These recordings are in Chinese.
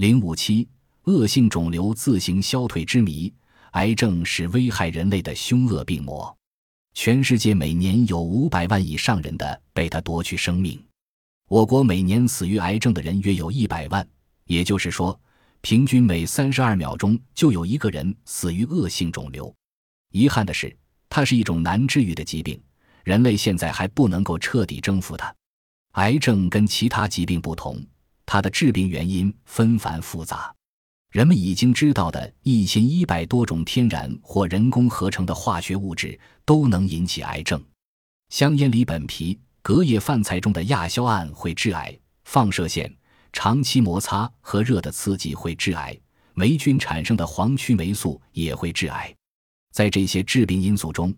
零五七，恶性肿瘤自行消退之谜。癌症是危害人类的凶恶病魔，全世界每年有五百万以上人的被它夺去生命。我国每年死于癌症的人约有一百万，也就是说，平均每三十二秒钟就有一个人死于恶性肿瘤。遗憾的是，它是一种难治愈的疾病，人类现在还不能够彻底征服它。癌症跟其他疾病不同，它的致病原因纷繁复杂。人们已经知道的一千一百多种天然或人工合成的化学物质都能引起癌症。香烟里苯皮、隔夜饭菜中的亚硝胺会致癌；放射线、长期摩擦和热的刺激会致癌；霉菌产生的黄曲霉素也会致癌。在这些致病因素中，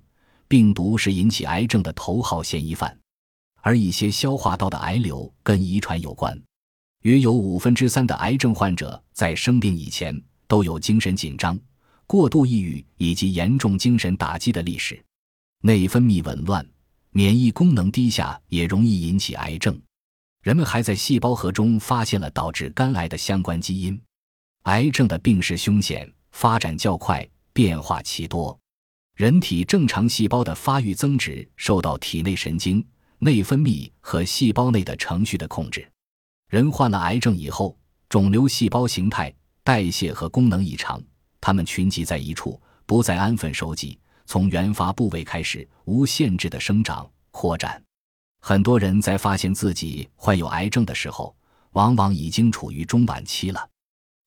病毒是引起癌症的头号嫌疑犯，而一些消化道的癌瘤跟遗传有关。约有五分之三的癌症患者在生病以前都有精神紧张、过度抑郁以及严重精神打击的历史。内分泌紊乱、免疫功能低下也容易引起癌症。人们还在细胞核中发现了导致肝癌的相关基因。癌症的病势凶险，发展较快，变化奇多。人体正常细胞的发育增殖受到体内神经、内分泌和细胞内的程序的控制。人患了癌症以后，肿瘤细胞形态、代谢和功能异常，它们群集在一处，不再安分守己，从原发部位开始无限制的生长扩展。很多人在发现自己患有癌症的时候，往往已经处于中晚期了。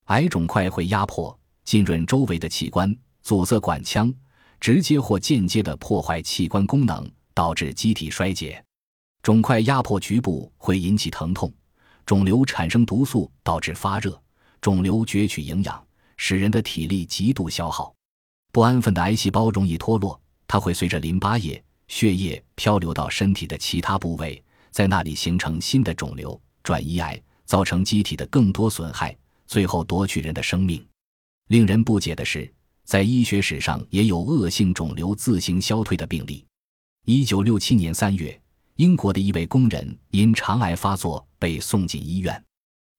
癌肿块会压迫、浸润周围的器官，阻塞管腔，直接或间接地破坏器官功能，导致机体衰竭。肿块压迫局部会引起疼痛。肿瘤产生毒素，导致发热；肿瘤攫取营养，使人的体力极度消耗。不安分的癌细胞容易脱落，它会随着淋巴液、血液漂流到身体的其他部位，在那里形成新的肿瘤，转移癌，造成机体的更多损害，最后夺取人的生命。令人不解的是，在医学史上也有恶性肿瘤自行消退的病例。一九六七年三月。英国的一位工人因肠癌发作被送进医院，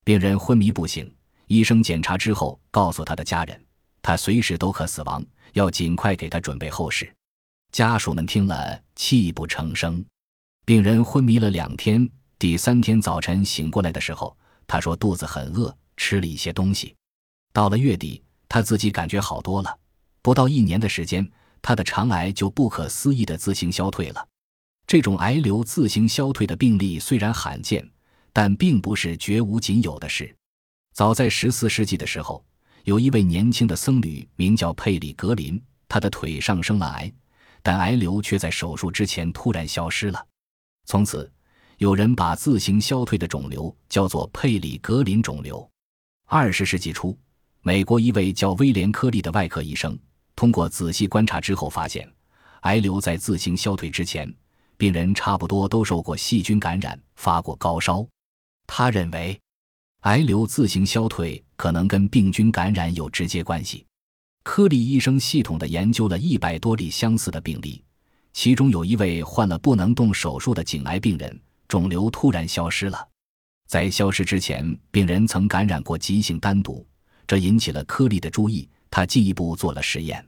病人昏迷不醒。医生检查之后告诉他的家人，他随时都可死亡，要尽快给他准备后事。家属们听了泣不成声。病人昏迷了两天，第三天早晨醒过来的时候，他说肚子很饿，吃了一些东西。到了月底，他自己感觉好多了。不到一年的时间，他的肠癌就不可思议的自行消退了。这种癌瘤自行消退的病例虽然罕见，但并不是绝无仅有的事。早在十四世纪的时候，有一位年轻的僧侣名叫佩里格林，他的腿上生了癌，但癌瘤却在手术之前突然消失了。从此，有人把自行消退的肿瘤叫做佩里格林肿瘤。二十世纪初，美国一位叫威廉·科利的外科医生，通过仔细观察之后发现，癌瘤在自行消退之前。病人差不多都受过细菌感染，发过高烧。他认为，癌瘤自行消退可能跟病菌感染有直接关系。科利医生系统地研究了一百多例相似的病例，其中有一位患了不能动手术的颈癌病人，肿瘤突然消失了。在消失之前，病人曾感染过急性单毒，这引起了科利的注意。他进一步做了实验。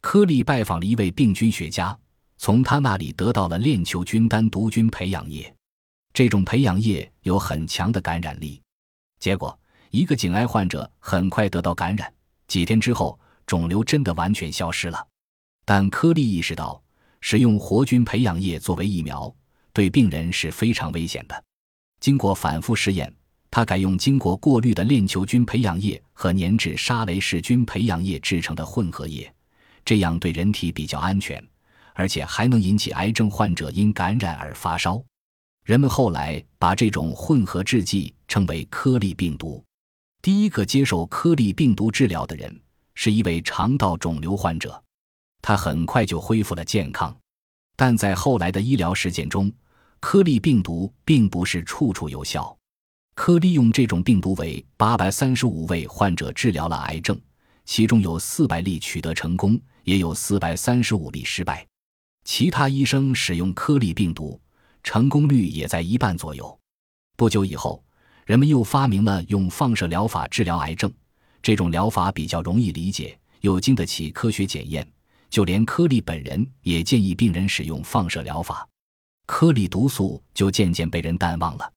科利拜访了一位病菌学家。从他那里得到了链球菌单毒菌培养液，这种培养液有很强的感染力。结果，一个颈癌患者很快得到感染，几天之后，肿瘤真的完全消失了。但科利意识到，使用活菌培养液作为疫苗对病人是非常危险的。经过反复试验，他改用经过过滤的链球菌培养液和粘质沙雷氏菌培养液制成的混合液，这样对人体比较安全。而且还能引起癌症患者因感染而发烧。人们后来把这种混合制剂称为颗粒病毒。第一个接受颗粒病毒治疗的人是一位肠道肿瘤患者，他很快就恢复了健康。但在后来的医疗实践中，颗粒病毒并不是处处有效。科利用这种病毒为八百三十五位患者治疗了癌症，其中有四百例取得成功，也有四百三十五例失败。其他医生使用颗粒病毒，成功率也在一半左右。不久以后，人们又发明了用放射疗法治疗癌症，这种疗法比较容易理解，又经得起科学检验。就连科利本人也建议病人使用放射疗法，颗粒毒素就渐渐被人淡忘了。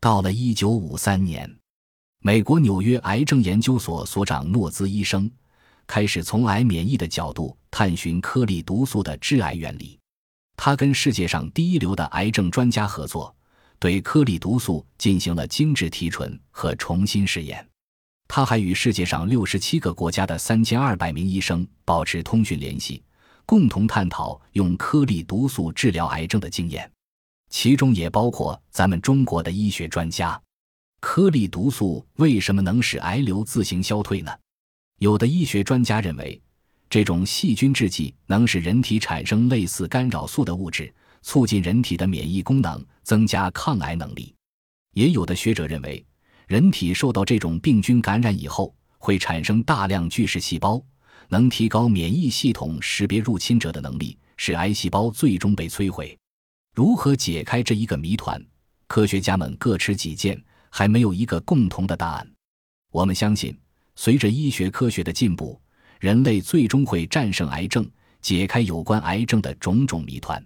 到了一九五三年，美国纽约癌症研究所所长诺兹医生开始从癌免疫的角度探寻颗粒毒素的致癌原理。他跟世界上第一流的癌症专家合作，对颗粒毒素进行了精致提纯和重新试验。他还与世界上六十七个国家的三千二百名医生保持通讯联系，共同探讨用颗粒毒素治疗癌症的经验，其中也包括咱们中国的医学专家。颗粒毒素为什么能使癌瘤自行消退呢？有的医学专家认为，这种细菌制剂能使人体产生类似干扰素的物质，促进人体的免疫功能，增加抗癌能力。也有的学者认为。人体受到这种病菌感染以后，会产生大量巨噬细胞，能提高免疫系统识别入侵者的能力，使癌细胞最终被摧毁。如何解开这一个谜团？科学家们各持己见，还没有一个共同的答案。我们相信，随着医学科学的进步，人类最终会战胜癌症，解开有关癌症的种种谜团。